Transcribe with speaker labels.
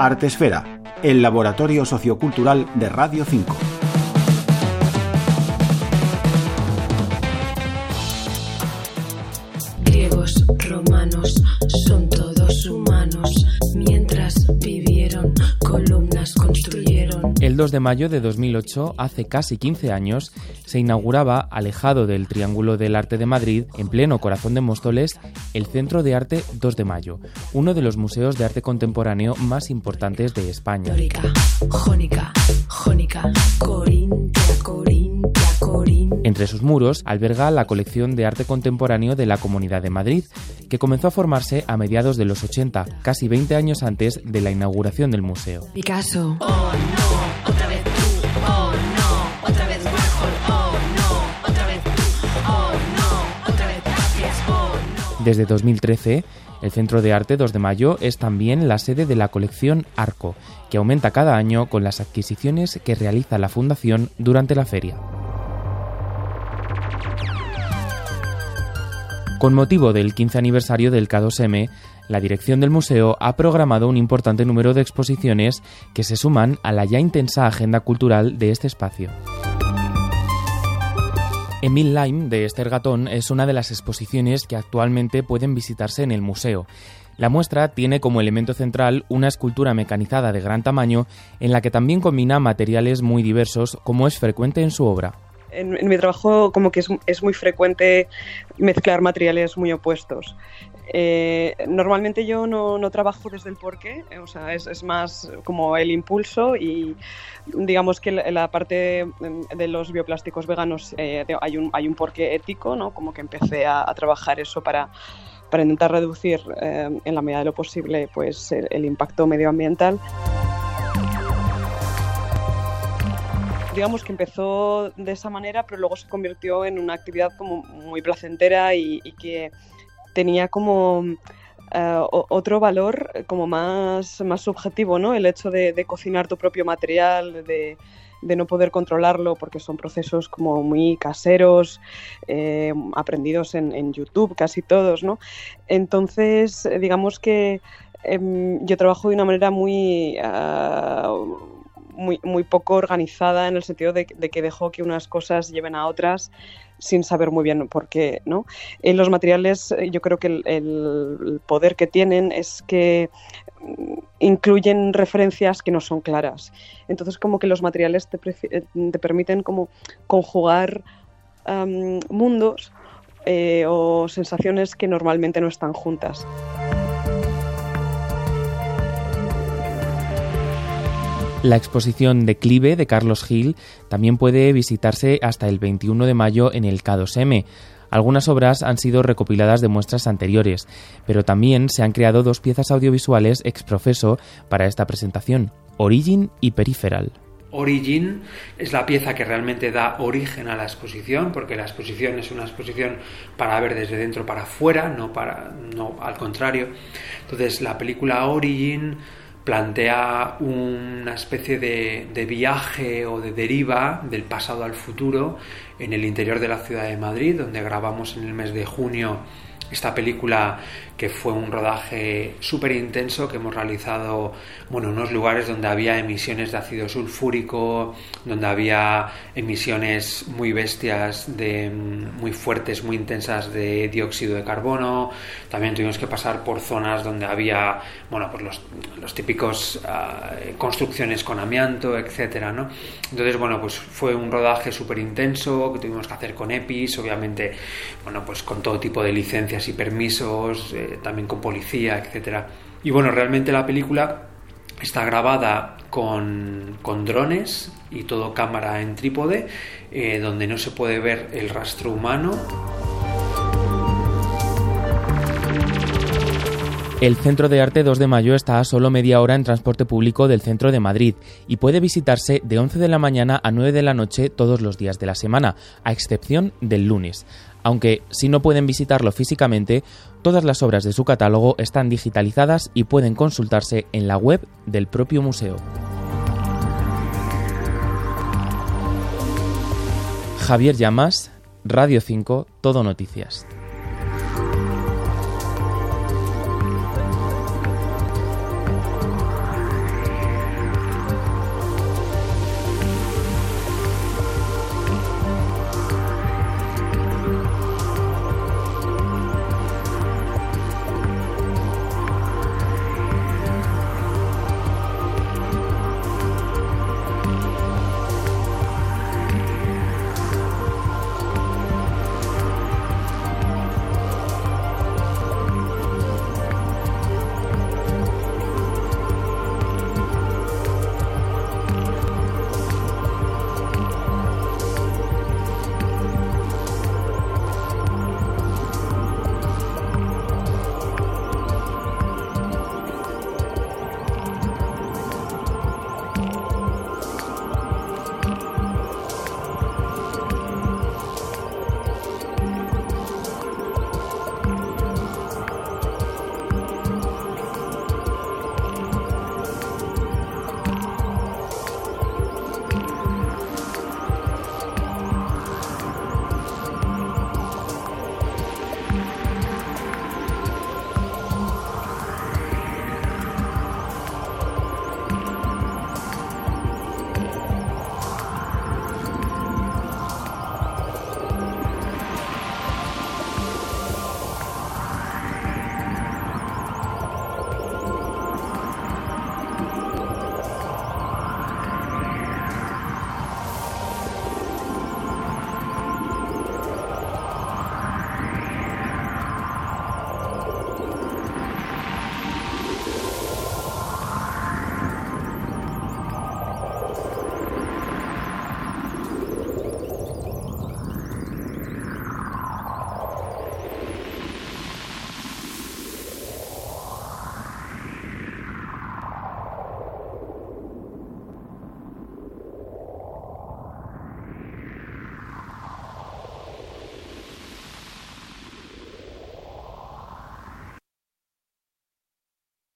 Speaker 1: Artesfera, el laboratorio sociocultural de Radio 5.
Speaker 2: Griegos, romanos,
Speaker 3: 2 de mayo de 2008, hace casi 15 años, se inauguraba, alejado del Triángulo del Arte de Madrid, en pleno corazón de Móstoles, el Centro de Arte 2 de Mayo, uno de los museos de arte contemporáneo más importantes de España.
Speaker 2: Dórica, jónica, jónica, corintia, corintia, corintia.
Speaker 3: Entre sus muros alberga la colección de arte contemporáneo de la Comunidad de Madrid, que comenzó a formarse a mediados de los 80, casi 20 años antes de la inauguración del museo.
Speaker 2: Picasso. Oh no,
Speaker 3: Desde 2013, el Centro de Arte 2 de Mayo es también la sede de la colección Arco, que aumenta cada año con las adquisiciones que realiza la Fundación durante la feria. Con motivo del 15 aniversario del K2M, la dirección del museo ha programado un importante número de exposiciones que se suman a la ya intensa agenda cultural de este espacio. Emil Lime de Esther Gatón es una de las exposiciones que actualmente pueden visitarse en el museo. La muestra tiene como elemento central una escultura mecanizada de gran tamaño en la que también combina materiales muy diversos como es frecuente en su obra.
Speaker 4: En, mi trabajo como que es, muy frecuente mezclar materiales muy opuestos. Eh, normalmente yo no, no, trabajo desde el porqué, o sea, es, es, más como el impulso y digamos que la, la parte de los bioplásticos veganos eh, hay, un, hay un porqué ético, ¿no? Como que empecé a, trabajar eso para, para intentar reducir eh, en la medida de lo posible pues, el, el impacto medioambiental. digamos que empezó de esa manera, pero luego se convirtió en una actividad como muy placentera y, y que tenía como uh, otro valor como más, más subjetivo, ¿no? El hecho de, cocinar tu propio material, de, no poder controlarlo, porque son procesos como muy caseros, eh, aprendidos en, en, YouTube, casi todos, ¿no? Entonces, digamos que eh, yo trabajo de una manera muy... Uh, muy, muy, poco organizada en el sentido de, que dejo que unas cosas lleven a otras sin saber muy bien por qué. ¿no? En los materiales yo creo que el, poder que tienen es que incluyen referencias que no son claras. Entonces como que los materiales te, te permiten como conjugar um, mundos eh, o sensaciones que normalmente no están juntas.
Speaker 3: La exposición Declive de Carlos Gil también puede visitarse hasta el 21 de mayo en el K2M. Algunas obras han sido recopiladas de muestras anteriores, pero también se han creado dos piezas audiovisuales ex profeso para esta presentación, Origin y Peripheral.
Speaker 5: Origin es la pieza que realmente da origen a la exposición, porque la exposición es una exposición para ver desde dentro para afuera, no para no al contrario. Entonces, la película Origin plantea una especie de, viaje o de deriva del pasado al futuro en el interior de la ciudad de Madrid, donde grabamos en el mes de junio esta película que fue un rodaje súper intenso que hemos realizado bueno, en unos lugares donde había emisiones de ácido sulfúrico, donde había emisiones muy bestias, de, muy fuertes, muy intensas de dióxido de carbono. También tuvimos que pasar por zonas donde había bueno, pues los, los típicos uh, construcciones con amianto, etcétera, ¿no? Entonces, bueno, pues fue un rodaje súper intenso que tuvimos que hacer con EPIs, obviamente, bueno, pues con todo tipo de licencias y permisos, eh, también con policía, etcétera. Y bueno, realmente la película está grabada con, con drones y todo cámara en trípode, eh, donde no se puede ver el rastro humano.
Speaker 3: El Centro de Arte 2 de Mayo está a solo media hora en transporte público del centro de Madrid y puede visitarse de 11 de la mañana a 9 de la noche todos los días de la semana, a excepción del lunes. Aunque si no pueden visitarlo físicamente, todas las obras de su catálogo están digitalizadas y pueden consultarse en la web del propio museo. Javier Llamas, Radio 5, Todo Noticias.